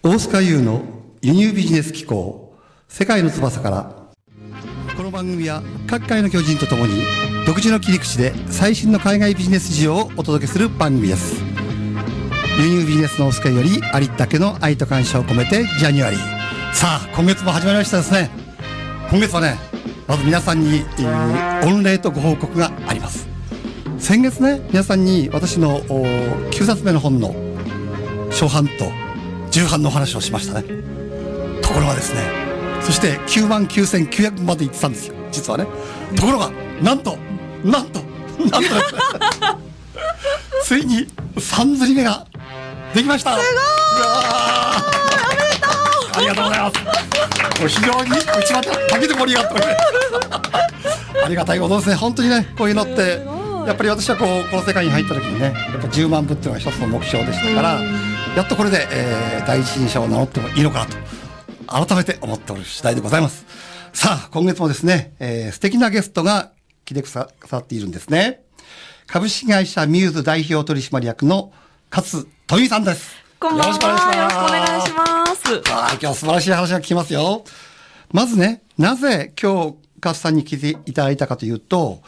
大須賀優の輸入ビジネス機構世界の翼から。この番組は各界の巨人とともに独自の切り口で最新の海外ビジネス事情をお届けする番組です。輸入ビジネスの大須賀よりありったけの愛と感謝を込めてジャニュアリー。さあ今月も始まりましたですね。今月はねまず皆さんに、えー、御礼とご報告があります。先月ね皆さんに私の9冊目の本の初版と重版のお話をしましたね。ところがですねそして9万9900まで行ってたんですよ。実はね。ところがなんとなんとなんと ついに3釣り目ができました。すごい。ありがとうございます。非常にうちまで竹で盛り上がって ありがたいことですね。本当にねこういうのってやっぱり私はこうこの世界に入った時にねやっぱ10万部っていうのが一つの目標でしたからやっとこれで、えー、第一人者を名乗ってもいいのかなと改めて思っておる次第でございますさあ今月もですね、えー、素敵なゲストが来てくださっているんですね株式会社ミューズ代表取締役の勝富さんですこんばんは。よろしくお願いします。よろしくお願いします。はい、今日素晴らしい話が聞きますよ。まずね、なぜ今日、勝さんに来ていただいたかというと、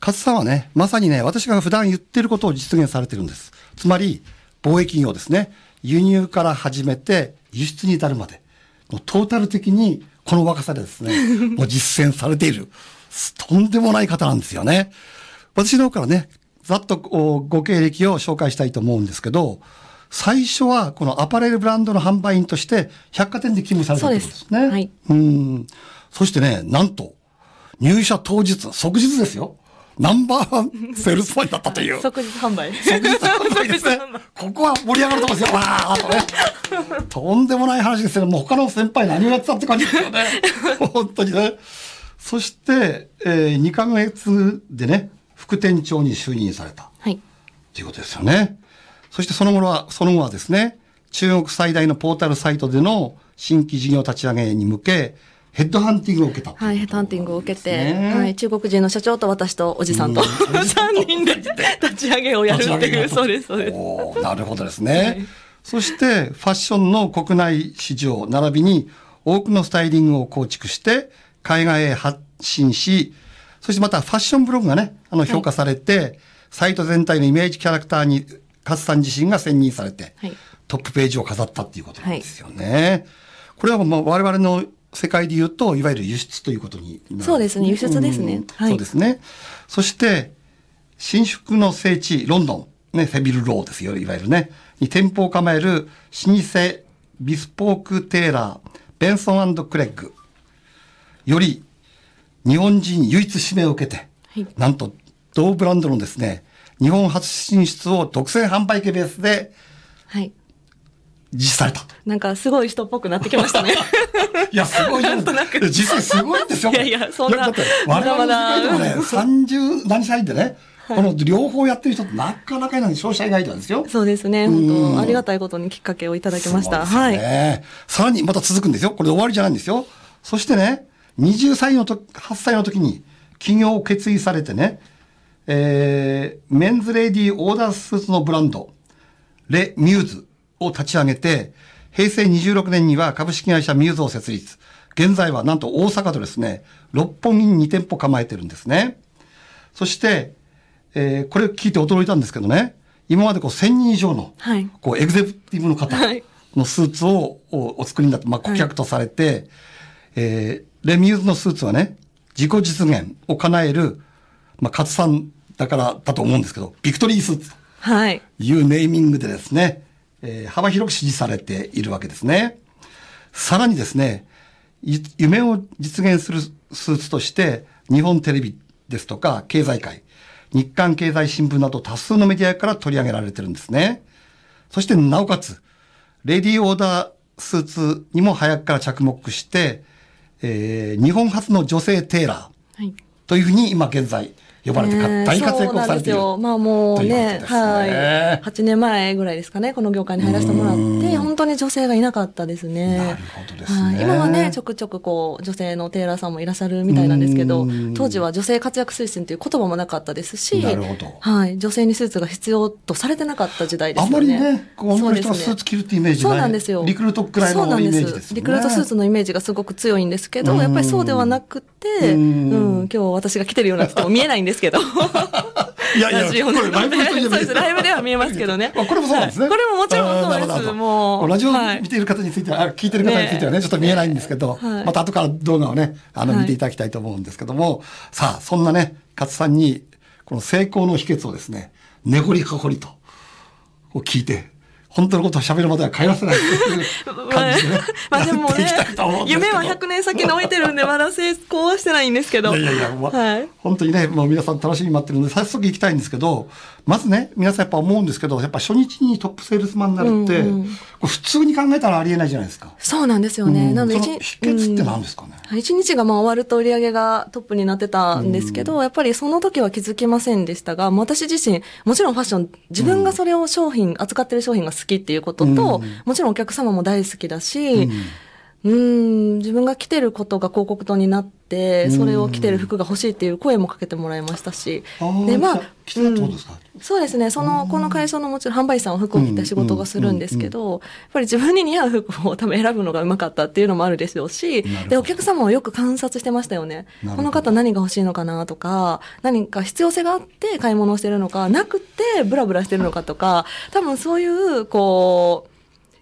勝さんはね、まさにね、私が普段言ってることを実現されてるんです。つまり、貿易業ですね。輸入から始めて、輸出に至るまで。もうトータル的に、この若さでですね、もう実践されている。とんでもない方なんですよね。私の方からね、ざっとご経歴を紹介したいと思うんですけど、最初はこのアパレルブランドの販売員として百貨店で勤務されたんですね。はい。うん。そしてね、なんと、入社当日、即日ですよ。ナンバーワンセールスマンだったという。即日販売。即日販売ですね。ここは盛り上がるとこですよ。わーとね。とんでもない話ですけど、もう他の先輩何をやってたって感じですよね。本当にね。そして、えー、2ヶ月でね、副店長に就任された。はい。ということですよね。そしてその後は、その後はですね、中国最大のポータルサイトでの新規事業立ち上げに向け、ヘッドハンティングを受けた、はい、ヘッドハンティングを受けて、はい、中国人の社長と私とおじさんと、3人で 立ち上げをやるっていう、そうです、そうです。なるほどですね。はい、そして、ファッションの国内市場、並びに多くのスタイリングを構築して、海外へ発信し、そしてまたファッションブログがね、あの、評価されて、はい、サイト全体のイメージキャラクターに勝さん自身が選任されて、はい、トップページを飾ったっていうことなんですよね。はい、これはまあ我々の世界で言うと、いわゆる輸出ということになる。そうですね、輸出ですね。はい、そうですね。そして、紳士服の聖地、ロンドン、ね、セビルローですよ、いわゆるね、に店舗を構える老舗ビスポークテーラー、ベンソンクレッグより、日本人唯一指名を受けて、はい、なんと、同ブランドのですね、日本初進出を独占販売系ベースで、はい。実施された。なんかすごい人っぽくなってきましたね。いや、すごいなんとなく。実際すごいんですよ。いやいや、そんな。だって、我々の世界でもね、30何歳でね、この両方やってる人ってなかなかいない消費者以外なんですよ。そうですね。本当ありがたいことにきっかけをいただきました。ね、はい。さらにまた続くんですよ。これで終わりじゃないんですよ。そしてね、20歳のと、8歳の時に起業を決意されてね、えー、メンズレディーオーダースーツのブランド、レ・ミューズを立ち上げて、平成26年には株式会社ミューズを設立。現在はなんと大阪とですね、六本木に2店舗構えてるんですね。そして、えー、これ聞いて驚いたんですけどね、今までこう1000人以上の、はい、こうエグゼクティブの方のスーツをお作りになって、まあ顧客とされて、はい、えー、レミューズのスーツはね、自己実現を叶えるまあ、勝さんだからだと思うんですけど、ビクトリースーツはい。いうネーミングでですね、えー、幅広く支持されているわけですね。さらにですね、夢を実現するスーツとして、日本テレビですとか、経済界、日刊経済新聞など多数のメディアから取り上げられてるんですね。そして、なおかつ、レディーオーダースーツにも早くから着目して、えー、日本初の女性テーラーというふうに今現在呼ばれて大活躍をされている。そうなんですよ。まあもうね、ことですねはい。8年前ぐらいですかね、この業界に入らせてもらって、本当に女性がいなかったですね。なるほどですねはい、今はね、ちょくちょくこう、女性のテーラーさんもいらっしゃるみたいなんですけどうん、当時は女性活躍推進という言葉もなかったですし、なるほどはい。女性にスーツが必要とされてなかった時代ですあよね。まりね、女の人がスーツ着るってイメージそうなんですよ。リクルートくらいのイメージですよね。リクルートスーツのイメージがすごく強いんですけど、やっぱりそうではなくて、ううんん、今日私が来てるようなっても見えないんですけど。いやいやラジオのこれライブの人には見えるそうです、ライブでは見えますけどね。あこれもそうなんですね。はいこれももちろんそうです。もう。ラジオはい見ている方については、あ聞いてる方についてはね、ちょっと見えないんですけど、はいまた後から動画をね、あの、はい見ていただきたいと思うんですけども、さあ、そんなね、勝さんに、この成功の秘訣をですね、根掘り葉掘りと、聞いて、本当のことを喋るまでは帰らせない 感じでね。まあでもね夢は100年先に置いてるんで、まだ成功はしてないんですけど。いやいやいや、まあはい。本当にね、もう皆さん楽しみに待ってるので、早速行きたいんですけど、まずね、皆さんやっぱ思うんですけど、やっぱ初日にトップセールスマンになるって、うんうん普通に考えたらありえないじゃないですか。そうなんですよね。うんなので秘訣って何ですかね、うん一日がまあ終わると売り上げがトップになってたんですけど、やっぱりその時は気づきませんでしたが、私自身、もちろんファッション、自分がそれを商品、扱ってる商品が好きっていうことと、うん。もちろんお客様も大好きだし、うん、自分が着てることが広告塔になって、それを着てる服が欲しいっていう声もかけてもらいましたし。で、まあじゃ、来てたってことですか、そうですね。その、この会社のもちろん販売士さんは服を着た仕事がするんですけど、やっぱり自分に似合う服を多分選ぶのがうまかったっていうのもあるでしょうしで、お客様をよく観察してましたよね。この方何が欲しいのかなとか、何か必要性があって買い物をしてるのか、なくてブラブラしてるのかとか、多分そういう、こう、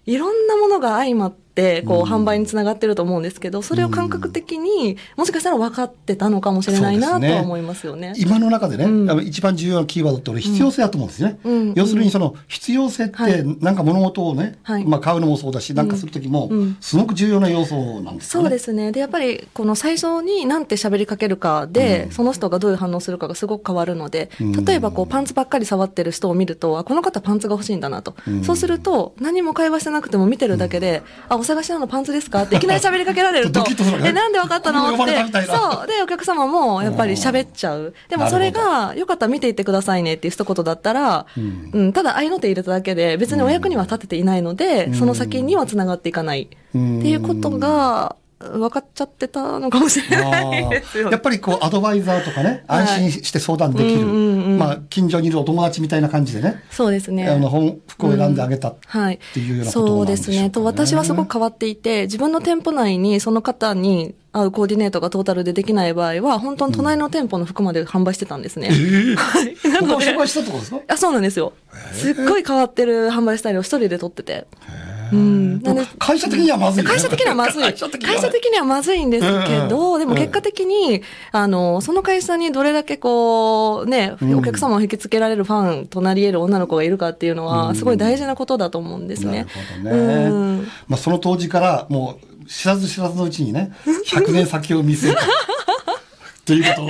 いろんなものが相まって、こう、販売につながってると思うんですけど、それを感覚的に、もしかしたら分かってたのかもしれないなとは思いますよね。今の中でね、うん。一番重要なキーワードって俺必要性だと思うんですね。うん。要するにその必要性ってはい。なんか物事をね、はい。まあ買うのもそうだし、なんかするときもうん。すごく重要な要素なんですよね。そうですね。で、やっぱり、この最初に何て喋りかけるかで、その人がどういう反応するかがすごく変わるので、うん。例えばこう、パンツばっかり触ってる人を見ると、あ、この方パンツが欲しいんだなと。うん。そうすると、何も会話してなくても見てるだけで、あ、お探しなのパンツですか？っていきなり喋りかけられると え、なんでわかったの？って。そう。で、お客様もやっぱり喋っちゃう。でもそれが、よかったら見ていってくださいねっていう一言だったら、うんうん、ただ愛の手入れただけで、別にお役には立てていないので、うんその先には繋がっていかない。うんっていうことが、分かっちゃってたのかもしれないですよ やっぱりこうアドバイザーとかね、はい安心して相談できる、うんうんうんまあ近所にいるお友達みたいな感じでね、そうですね。あの本服を選んであげたっはい。ていうようなことなんでしょうか、そうですね。と、私はすごく変わっていて、自分の店舗内にその方に合うコーディネートがトータルでできない場合は、本当に隣の店舗の服まで販売してたんですね。はい。なのでしたってことですか？あ、そうなんですよ。すっごい変わってる販売スタイルを一人で撮ってて。うん。なんで、会社的にはまずいね、会社的にはまずい。会社的にはまずいんですけど、うんでも結果的に、あの、その会社にどれだけこう、ね、うんお客様を引きつけられるファンとなり得る女の子がいるかっていうのうは、んすごい大事なことだと思うんですね。なるほどね。うんまあその当時からもう知らず知らずのうちにね、100年先を見据えた。っていうことを、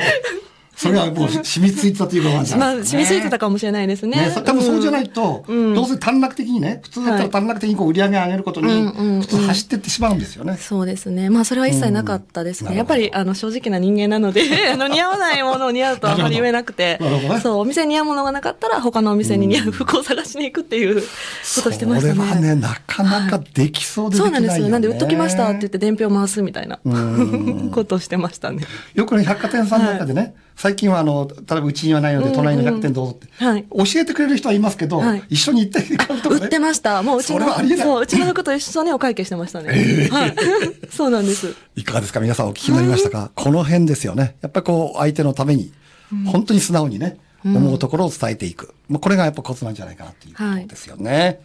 それがもう染みついてたということなんじゃまあ。染みついてたかもしれないですね。ね、そ多分そうじゃないと、うんどうせ短絡的にね、普通だったら短絡的にこう売り上げ上げることに、普通走ってってしまうんですよね。そうですね。まあ、それは一切なかったですね。うんやっぱり、あの、正直な人間なので、あの、似合わないものを似合うとあんまり言えなくてそう、お店に似合うものがなかったら、他のお店に似合う服を探しに行くっていうことしてましたね。それはね、なかなかできそうでできないよ、ねそうなんですよ。なんで、売っときましたって言って伝票回すみたいなうん ことをしてましたね。よくね、百貨店さんの中でね、最近はあの、例えばうちにはないので、隣の百貨店どうぞって、はい教えてくれる人はいますけど、はい一緒に行って買うとかね。売ってました。もううちのそそう、うちの服と一緒にお会計してましたね。はい。そうなんです。いかがですか？皆さんお聞きになりましたか、この辺ですよね。やっぱりこう、相手のために、本当に素直にね、思うところを伝えていく。まあ、これがやっぱコツなんじゃないかなっていうことですよね。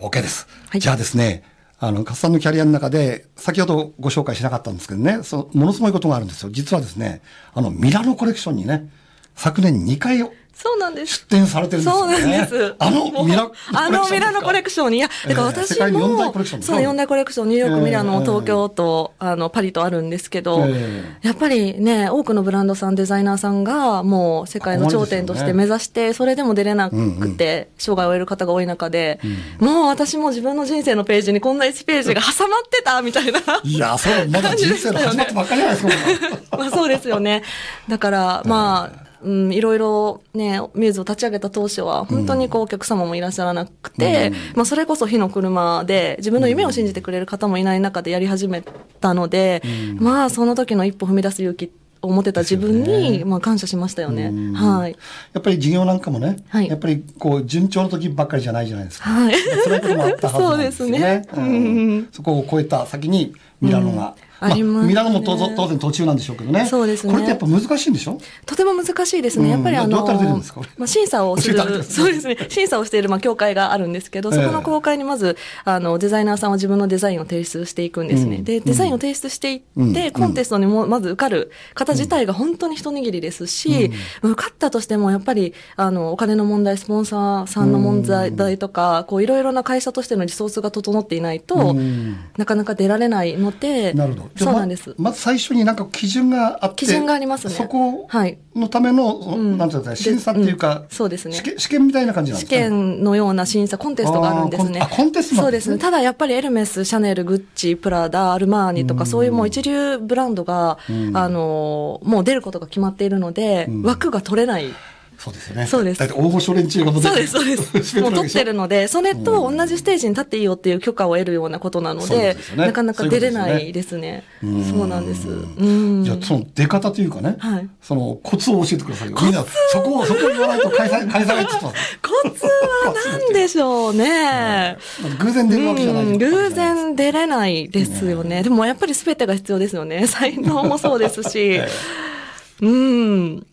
OK です。はいじゃあですね、あの、カスさんのキャリアの中で、先ほどご紹介しなかったんですけどね、そのものすごいことがあるんですよ。実はですね、あの、ミラノコレクションにね、昨年2回そうなんです。出展されてるんですそうよね。なんです。あのミラ、あのミラノコレクションに、いや、だか？ら私もコレクション、ですそう、か四大コレクション、ニューヨーク、ええミラノ、ええ東京と、あの、パリとあるんですけどえ、やっぱりね、多くのブランドさん、デザイナーさんが、もう世界の頂点として目指して、それでも出れなくて、生涯を終える方が多い中で、もう私も自分の人生のページにこんな1ページが挟まってた、みたいな。いや、そう、まだ人生の始まったばっかりじゃないですか。まあそうですよね。だから、まあ、うん、いろいろね、ミューズを立ち上げた当初は、本当にこう、お客様もいらっしゃらなくて、まあ、それこそ火の車で、自分の夢を信じてくれる方もいない中でやり始めたので、まあ、その時の一歩踏み出す勇気を持てた自分に、ねまあ、感謝しましたよね。うんはい。やっぱり事業なんかもね、はいやっぱりこう順調の時ばっかりじゃないじゃないですか。はい。辛いこともあったはずなんですよね。そうですねうんうんそこを超えた先にミラノが。ますね。ミラノも当然途中なんでしょうけどね。そうですね。これってやっぱ難しいんでしょ？とても難しいですね。やっぱりあの、まあ、審査をする、そうですね。審査をしている、まあ、協会があるんですけど、そこの協会にまず、あの、デザイナーさんは自分のデザインを提出していくんですね。うん。で、デザインを提出していって、うん。コンテストにもまず受かる方自体が本当に一握りですし、受かったとしても、やっぱり、あの、お金の問題、スポンサーさんの問題とか、こう、いろいろな会社としてのリソースが整っていないと、うん。なかなか出られないので、なるほど。そうなんです。ままず最初になんか基準があって。基準がありますねそこはいのための、なんていうんですかね、審査っていうか、うんそうですね試験試験みたいな感じなんで試すか、ね、験のような審査、コンテストがあるんですね。コンテストそうですすね。ただやっぱりエルメス、シャネル、グッチ、プラダ、アルマーニとか、そういうもう一流ブランドが、うんあの、もう出ることが決まっているので、うん枠が取れない。そうですよね。そうですだって大御所連中がもそうです、そうです。もう取ってるので、それと同じステージに立っていいよっていう許可を得るようなことなのででねなかなか出れないですね。そうなんです。うん。じゃあその出方というかね、はいそのコツを教えてくださいよ。みんなそこをそこを言わないと返さ返さないって言ってます。コツは何でしょうね。偶然出るわけじゃない。うん、偶然出れないですよね。でもやっぱり全てが必要ですよね。才能もそうですし。うん。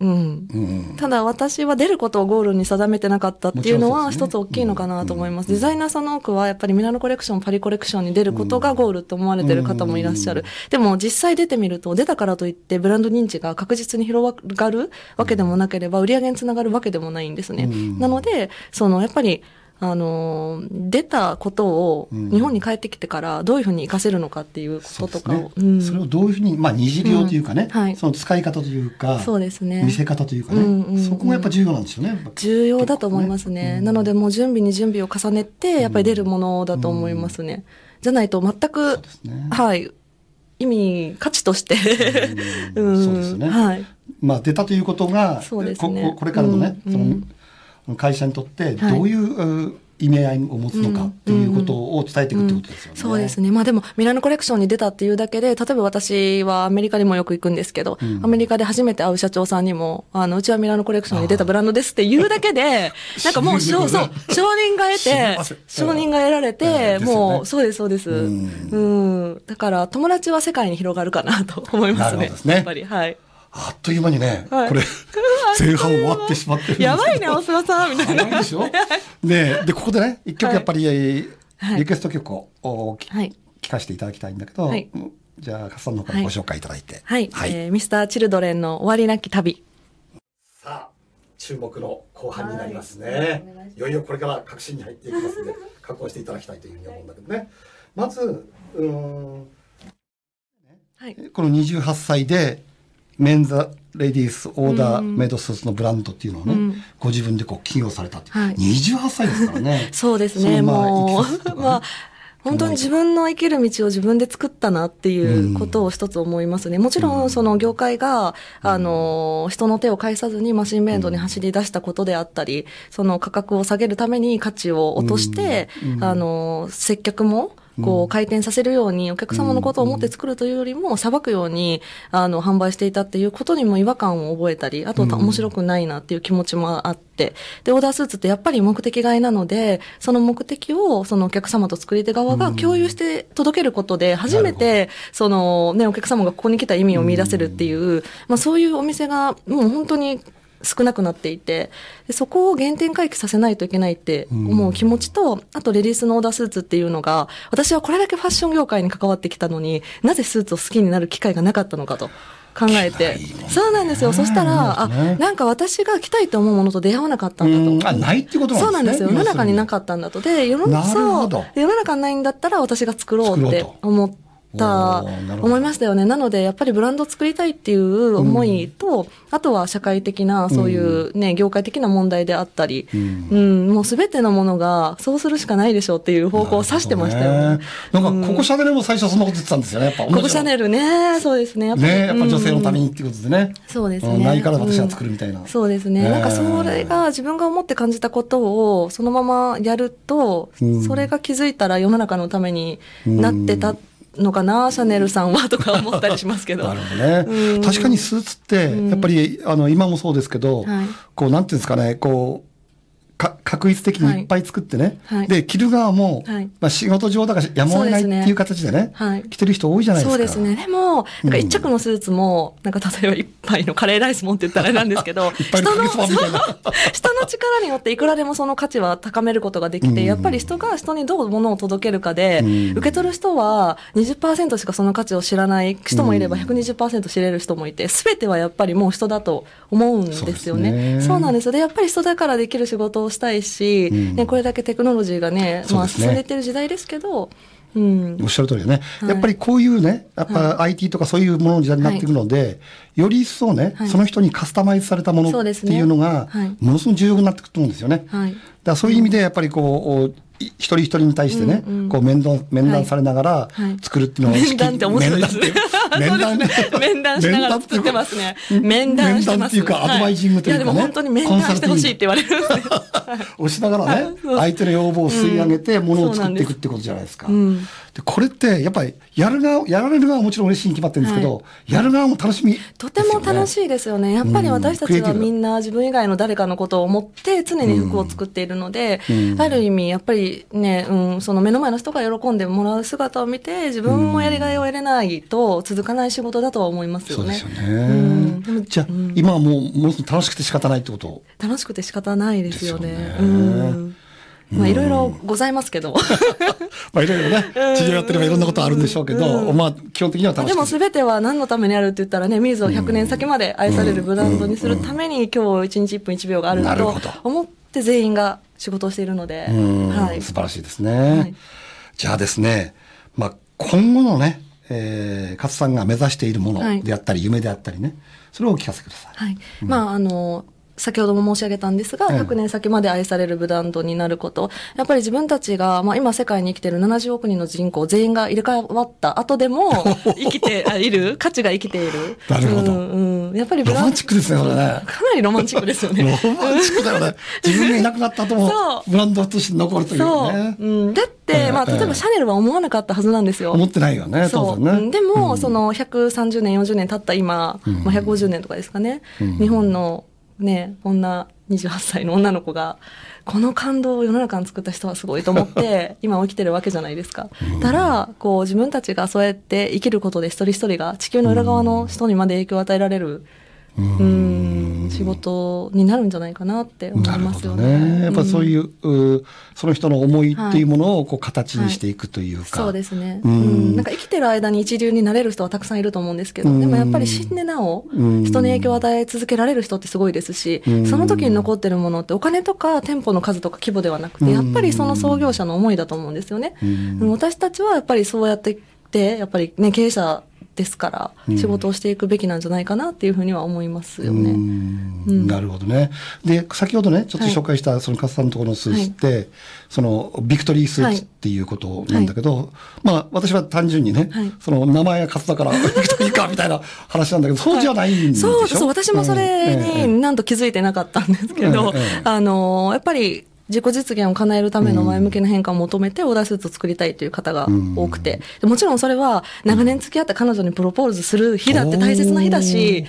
うん。うん。ただ私は出ることをゴールに定めてなかったっていうのは一つ大きいのかなと思います。デザイナーさんの多くはやっぱりミラノコレクション、パリコレクションに出ることがゴールと思われてる方もいらっしゃる。でも実際出てみると出たからといってブランド認知が確実に広がるわけでもなければ売り上げにつながるわけでもないんですね。うんなので、そのやっぱりあのー出たことをうん。日本に帰ってきてからどういうふうに活かせるのかっていうこととかを。そね。うん。それをどういうふうに、まあ、二次利用というかね、うん。はい。その使い方というか、そうですね。見せ方というかね、うんうんうん。そこがやっぱ重要なんですよね。重要だと思いますね。うんなのでもう準備に準備を重ねて、やっぱり出るものだと思いますね。じゃないと全く、ね。はい、意味、価値として、うん。そうですね。はい。まあ、出たということが、そうですね。こここれからのね、うん。そのうん会社にとってはいどういう、う意味合いを持つのかということを伝えていくってことですよね。そうですね。まあでも、ミラノコレクションに出たっていうだけで、例えば私はアメリカにもよく行くんですけど、うんアメリカで初めて会う社長さんにも、あの、うちはミラノコレクションに出たブランドですって言うだけで、なんかもう、そう、そう、承認が得て承認が得られええて、もう、そうです、そうです。ううんん。だから、友達は世界に広がるかなと思いますねす。ねやっぱり、はい。あっという間にね、はいこれ、前半終わってしまってるんですやばいね、大島さん、みたいな。でしょ？ねで、ここでね、一曲やっぱり、はいリクエスト曲をお聞はい。聞かせていただきたいんだけど、じゃあ、カスさんの方からご紹介いただいて。はい。えーミスター・チルドレンの終わりなき旅。さあ、注目の後半になりますね。いよいよこれから革新に入っていきますので、覚悟していただきたいというふうに思うんだけどね。まず、うーん、はい。この28歳で、メンザ・レディース・オーダー・メイド・スーツのブランドっていうのをね、うん。ご自分でこう起業されたっていう、はい。28歳ですからね。そうですね、もう、まあ、本当に自分の生きる道を自分で作ったなっていうことを一つ思いますね。もちろん、その業界が、あの、人の手を介さずにマシンベンドに走り出したことであったり、その価格を下げるために価値を落として、うん。あの、接客も、こう回転させるようにお客様のことを思って作るというよりも、さばくように、あの、販売していたっていうことにも違和感を覚えたり、あとうん。面白くないなっていう気持ちもあって、で、オーダースーツってやっぱり目的買いなので、その目的をそのお客様と作り手側が共有して届けることで、初めて、そのね、お客様がここに来た意味を見出せるっていう、まあそういうお店がもう本当に少なくなっていて、でそこを原点回帰させないといけないって思う気持ちと、あとレディースのオーダースーツっていうのが、私はこれだけファッション業界に関わってきたのに、なぜスーツを好きになる機会がなかったのかと。考えて。そうなんですよ。そしたら、あ、なんか私が着たいと思うものと出会わなかったんだと。うんあ、ないってことなんですね。そうなんですよ。世の中になかっったんだと。で、世のなるほそうどで世の中にないんだったら私が作ろうって思った思いましたよね。なので、やっぱりブランドを作りたいっていう思いと、あとは社会的な、そういうね、業界的な問題であったり、うんうん、もうすべてのものが、そうするしかないでしょうっていう方向を指してましたよね。なんか、ココシャネルも最初そんなこと言ってたんですよね、やっぱ。ココシャネルね、そうですね。やっぱりねやっぱ女性のために。にっていうことでね。そうですね。うんないから私は作るみたいな。そうですね。ねなんかそれが自分が思って感じたことをそのままやると、うんそれが気づいたら世の中のためになってたのかな、シャネルさんはとか思ったりしますけど。なるほどね。うん確かにスーツって、やっぱり、あの、今もそうですけど、はいこう、なんていうんですかね、こう、か確率的にい。っぱい作ってね、はい。で、着る側も、はい。まあ仕事上だからやむを得ないっていう形でね、はい。着てる人多いじゃないですか。そうですね。でも、なんか一着のスーツも、なんか例えば一杯のカレーライスもんって言ったらあれなんですけど、いっぱいの人の力によっていくらでもその価値は高めることができて、うん。やっぱり人が人にどう物を届けるかで、うん。受け取る人は20%しかその価値を知らない人もいれば120%知れる人もいて、すべてはやっぱりもう人だと思うんですよね。そうね。そうなんですよ。で、やっぱり人だからできる仕事をしたいし、うん。ね、これだけテクノロジーがね、まあ進んでいってる時代ですけど、うん。おっしゃる通りでね、はい。やっぱりこういうね、やっぱ IT とかそういうものの時代になっていくので、より一層ね、はい。その人にカスタマイズされたものっていうのがはい、ものすごく重要になってくると思うんですよね。はい。だからそういう意味でやっぱりこう、い一人一人に対してね、こう面談、面談されながらはい。作るっていうのを面談って面白いですね。面談 面談しながら作ってますね。面談してます。面談っていうかはアドバイジングというかね。や、でも本当に面談してほしいって言われるんで。押しながらね、相手の要望を吸い上げて、うん。ものを作っていくってことじゃないですか。うんでこれって、やっぱり、やる側、やられる側はもちろん嬉しいに決まってるんですけど、やる側も楽しみ、とても楽しい。いですよね。やっぱり私たちはみんな自分以外の誰かのことを思って常に服を作っているので、うん。ある意味やっぱりね、うん、その目の前の人が喜んでもらう姿を見て自分もやりがいを得れないと続かない仕事だとは思いますよね。そうですようん。じゃあ、うん今はもう、ものすごく楽しくて仕方ないってこと？楽しくて仕方ないですよね。うん。まあいろいろございますけど。まあ、いろいろね、治療やってればいろんなことあるんでしょうけど、まあ、基本的には楽しくでも全ては何のためにあるって言ったらね、ミーズを100年先まで愛されるブランドにするために今日1日1分1秒があると思って全員が仕事をしているので、うんはい。素晴らしいですね。はいじゃあですね、まあ、今後のね、えー、勝さんが目指しているものであったり、夢であったりね、それをお聞かせください。はい。まあ、あの、先ほども申し上げたんですが、ええ100年先まで愛されるブランドになること。やっぱり自分たちが、まあ今世界に生きている70億人の人口全員が入れ替わった後でも、生きてあいる、価値が生きている。なるほどうん、うん。やっぱりブロマンチックですね、それね。かなりロマンチックですよね。ロマンチックだよね。自分がいなくなった後もブランドとして残るというそう。ね。うん、だって、ええまあ、例えばシャネルは思わなかったはずなんですよ。思ってないよね、そう。ね。うんでも、うんその130年、40年経った今、うんまあ、150年とかですかね、うん日本のね、こんな28歳の女の子が、この感動を世の中に作った人はすごいと思って、今起きてるわけじゃないですか。だから、こう自分たちがそうやって生きることで一人一人が地球の裏側の人にまで影響を与えられる、うん、仕事になるんじゃないかなって思ないますよね。ね。やっぱそううんいう、うその人の思いっていうものをこう形にしていくというか。そうですね、ううん。んなんか生きてる間に一流になれる人はたくさんいると思うんですけど、うん。でもやっぱり死んでなお、うん。人に影響を与え続けられる人ってすごいですし、うん。その時に残ってるものってお金とか店舗の数とか規模ではなくて、やっぱりその創業者の思いだと思うんですよね。私たちはやっぱりそうやってって、やっぱりね、経営者ですからうん、仕事をしていくべきなんじゃないかなっていうふうには思いますよね。なるほどね。で、先ほどね、ちょっと紹介した、その勝さんのところのスーツって、その、ビクトリースーツっていうことなんだけど、まあ、私は単純にね、はい。その、名前が勝だから、ビクトリーか、みたいな話なんだけど、そうじゃないんでしょ？そうそう、私もそれになん。と気づいてなかったんですけど、あの、やっぱり、自己実現を叶えるための前向きな変化を求めてオーダースーツを作りたいという方が多くて、でもちろんそれは長年付き合った彼女にプロポーズする日だって大切な日だし、ね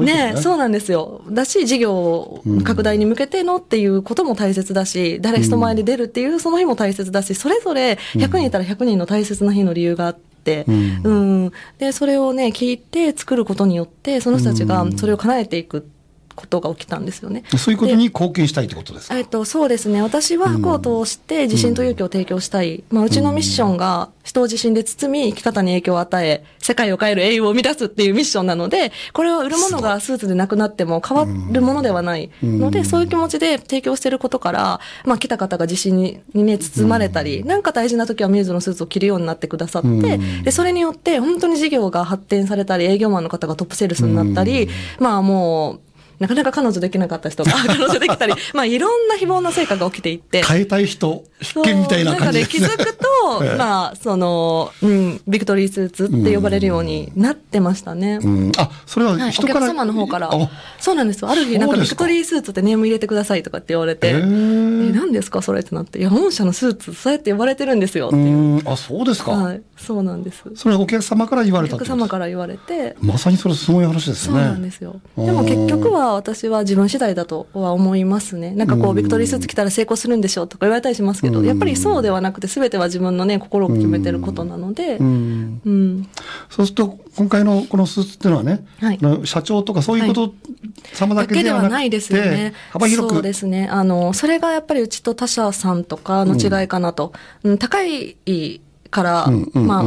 ね。そうなんですよ。だし、事業拡大に向けてのっていうことも大切だし、誰人前で出るっていうその日も大切だし、それぞれ100人いたら100人の大切な日の理由があって、うん。うん、で、それをね、聞いて作ることによって、その人たちがそれを叶えていくことが起きたんですよね。そういうことに貢献したいってことですか？えっと、そうですね。私は服を通して自信と勇気を提供したい。まあ、うちのミッションが人を自信で包み、生き方に影響を与え、世界を変える英雄を生み出すっていうミッションなので、これは売るものがスーツでなくなっても変わるものではないので、そういう気持ちで提供してることから、まあ、来た方が自信ににね、包まれたり、なんか大事な時はミューズのスーツを着るようになってくださって、で、それによって本当に事業が発展されたり、営業マンの方がトップセールスになったり、まあもう、なかなか彼女できなかった人が彼女できたり、まあいろんな非凡な成果が起きていって。変えたい人、必見みたいな感じですね。そうなんかね、気づくと、ええまあ、その、うん、ビクトリースーツって呼ばれるようになってましたね。うん、あ、それははい、お人から。客様の方からあ。そうなんですよ。ある日、なんかビクトリースーツってネーム入れてくださいとかって言われて、へえ、ー何ですかそれってなって、いや、御社のスーツ、そうやって呼ばれてるんですよってういう。ん、あ、そうですか。はい、そうなんです。それはお客様から言わおれたってことですか？客様から言われて、まさにそれすごい話ですそうね。なんですよ。でも結局は私は自分次第だとは思いますね。なんかこうんう、ビクトリースーツ着たら成功するんでしょうとか言われたりしますけど、うんやっぱりそうではなくて全ては自分のね、心を決めてることなのでう、ん。うん。そうすると、今回のこのスーツっていうのはね、はい社長とかそういうこと様だだけではなくて、はないですよね。幅広く。そうですね。あの、それがやっぱりうちと他社さんとかの違いかなと。うん、高いから、うんうんうんまあ、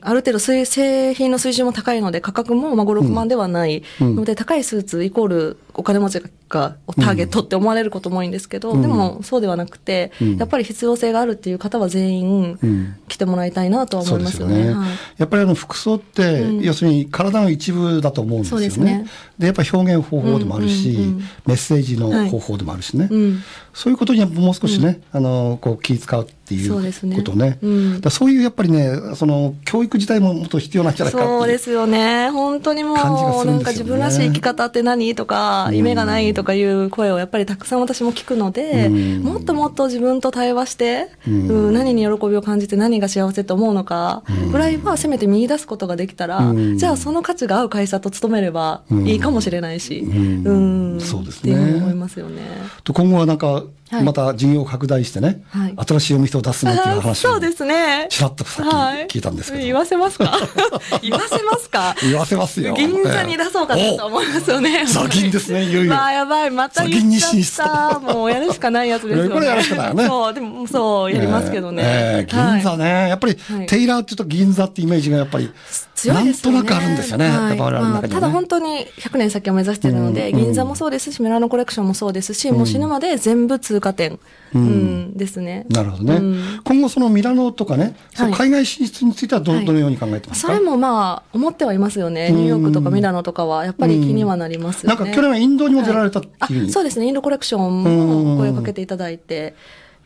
ある程度水製品の水準も高いので価格もまあ5、6万ではないうんので、高いスーツイコールお金持ちがターゲットって思われることも多いんですけど、うんでもそうではなくて、うんやっぱり必要性があるっていう方は全員うん来てもらいたいなとはそう思いますすよね。でよね。はいやっぱりあの服装って、うん要するに体の一部だと思うんですよね。そうですねでやっぱ表現方法でもあるし、うんうんうんメッセージの方法でもあるしね。うんそういうことにはもう少しね、あのこう気使うっていうそうですねことね。うんだそういうやっぱりね、その教育自体ももっと必要なんじゃないかっていう。そうですよね。本当にもう、なんんか自分らしい生き方って何？とか、うん。夢がないとかいう声をやっぱりたくさん私も聞くので、うん。もっともっと自分と対話して、うん。うん何に喜びを感じて何が幸せと思うのかうん。ぐらいはせめて見出すことができたら、うん。じゃあその価値が合う会社と勤めればいいかもしれないし、うん。うん。そうですね。って思いますよね。と今後はなんか、はい。また事業を拡大してね、はい。新しいお店を出すなんていうあ話を そうですね。ちらっとさっきはい。聞いたんですけど。言わせますか？言わせますか？言わせますよ。銀座に出そうかなと思いますよね。おザ銀ですねいよいよ。まあやばい、また言っちゃった。もうやるしかないやつですよね。これやるしかないよね。そう、でもそう、やりますけどね。ええ銀座はいね、やっぱり、はい。テイラーっていうと銀座ってイメージがやっぱり、強いですよね。なんとなくあるんですよね。はいまあただ本当に100年先を目指しているので、うん。銀座もそうですし、ミラノコレクションもそうですし、もう死ぬまで全部通過点、ううんん、ですね。なるほどね、うん。今後そのミラノとかね、はい。海外進出についてはど,、はい。どのように考えてますか？それもまあ、思ってはいますよね。ニューヨークとかミラノとかは、やっぱり気にはなりますよね。なんか去年はインドにも出られたっていう。ふうに、あそうですね、インドコレクションも声をかけていただいて、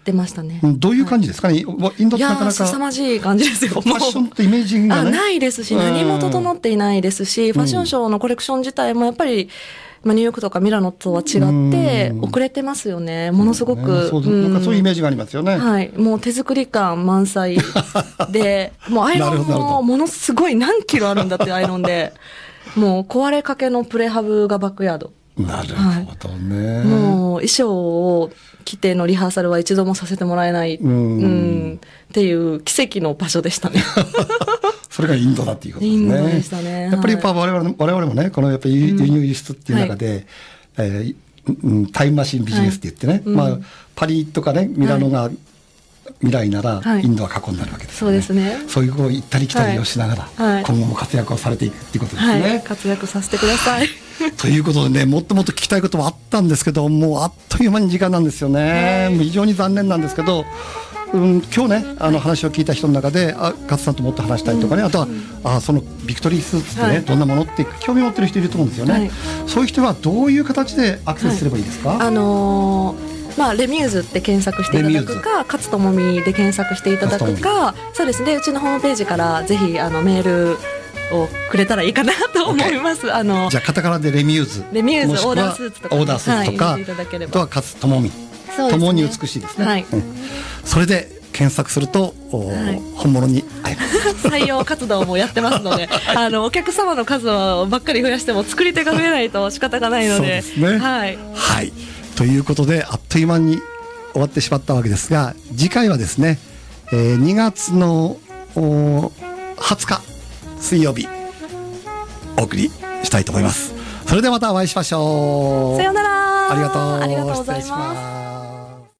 出ましたね。うんどういう感じですか？ね、インドってなかなか凄まじい感じですよ。ファッションってイメージがね。ないですし、うん何も整っていないですし、ファッションショーのコレクション自体もやっぱり、まあ、ニューヨークとかミラノとは違ってう、ん遅れてますよね。ものすごねく。そうなんかそういうイメージがありますよね。はい。もう手作り感満載で、もうアイロンもものすごい何キロあるんだってアイロンで、もう壊れかけのプレハブがバックヤード。なるほどね。もう衣装を着てのリハーサルは一度もさせてもらえない、うん。うん。っていう奇跡の場所でしたね。それがインドだっていうことですね。インドでしたね。やっぱりやっぱは我々も、我々もね、このやっぱり輸輸入輸出っていう中で、えーうんタイムマシンビジネスって言ってね、はい。うん。まあ、パリとかね、ミラノが未来なら、はいインドは過去になるわけですよそうですねそういうこう行ったり来たりをしながら、はいはい今後も活躍をされていくっていうことですはい、ね。活躍させてください。ということでね、もっともっと聞きたいことはあったんですけど、もうあっという間に時間なんですよね。はい非常に残念なんですけど、うん、今日ね、あの話を聞いた人の中で、あ、勝さんともっと話したいとかね、あとは、あ、そのビクトリースーツってね、はいどんなものって興味持ってる人いると思うんですよね。はいそういう人はどういう形でアクセスすればいいですか？あのーまあ、レミューズって検索していただくか、勝ともみで検索していただくか、そうですね、うちのホームページからぜひあのメールをくれたらいいかなと思います。あのじゃあカタカナでレミューズ、レミューズオーダースーツとかオーダースーツとか、はい入れていただければ。あとは勝ともみ、ともに美しいですね。はい。うん。それで検索すると、おはい。本物に。採用活動もやってますので、あのお客様の数をばっかり増やしても作り手が増えないと仕方がないので、そうですね。はい、はい。ということで、あっという間に終わってしまったわけですが、次回はですね、えー2月のお20日水曜日、お送りしたいと思います。それではまたお会いしましょう。さようなら。ありがとう。ありがとうござい。ます。